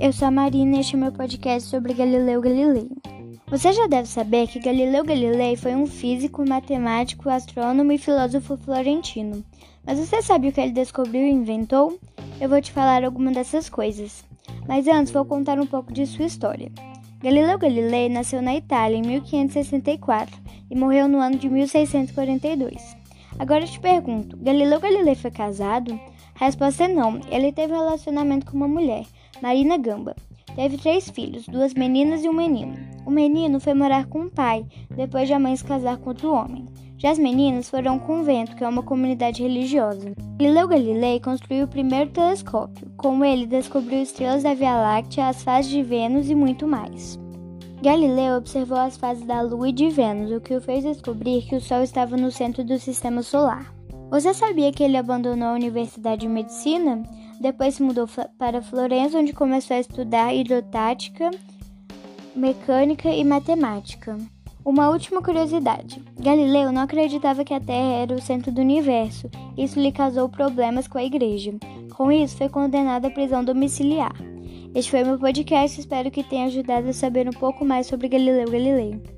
eu sou a Marina e este é meu podcast sobre Galileu Galilei. Você já deve saber que Galileu Galilei foi um físico, matemático, astrônomo e filósofo florentino. Mas você sabe o que ele descobriu e inventou? Eu vou te falar alguma dessas coisas. Mas antes vou contar um pouco de sua história. Galileu Galilei nasceu na Itália em 1564 e morreu no ano de 1642. Agora eu te pergunto, Galileu Galilei foi casado? A resposta é não. Ele teve um relacionamento com uma mulher, Marina Gamba. Teve três filhos, duas meninas e um menino. O menino foi morar com o pai, depois de a mãe se casar com outro homem. Já as meninas foram ao convento, que é uma comunidade religiosa. Galileu Galilei construiu o primeiro telescópio. Com ele, descobriu estrelas da Via Láctea, as fases de Vênus e muito mais. Galileu observou as fases da Lua e de Vênus, o que o fez descobrir que o Sol estava no centro do sistema solar. Você sabia que ele abandonou a Universidade de Medicina? Depois se mudou para Florença, onde começou a estudar hidrotática, mecânica e matemática. Uma última curiosidade: Galileu não acreditava que a Terra era o centro do universo. Isso lhe causou problemas com a igreja. Com isso, foi condenado à prisão domiciliar. Este foi meu podcast, espero que tenha ajudado a saber um pouco mais sobre Galileu Galilei.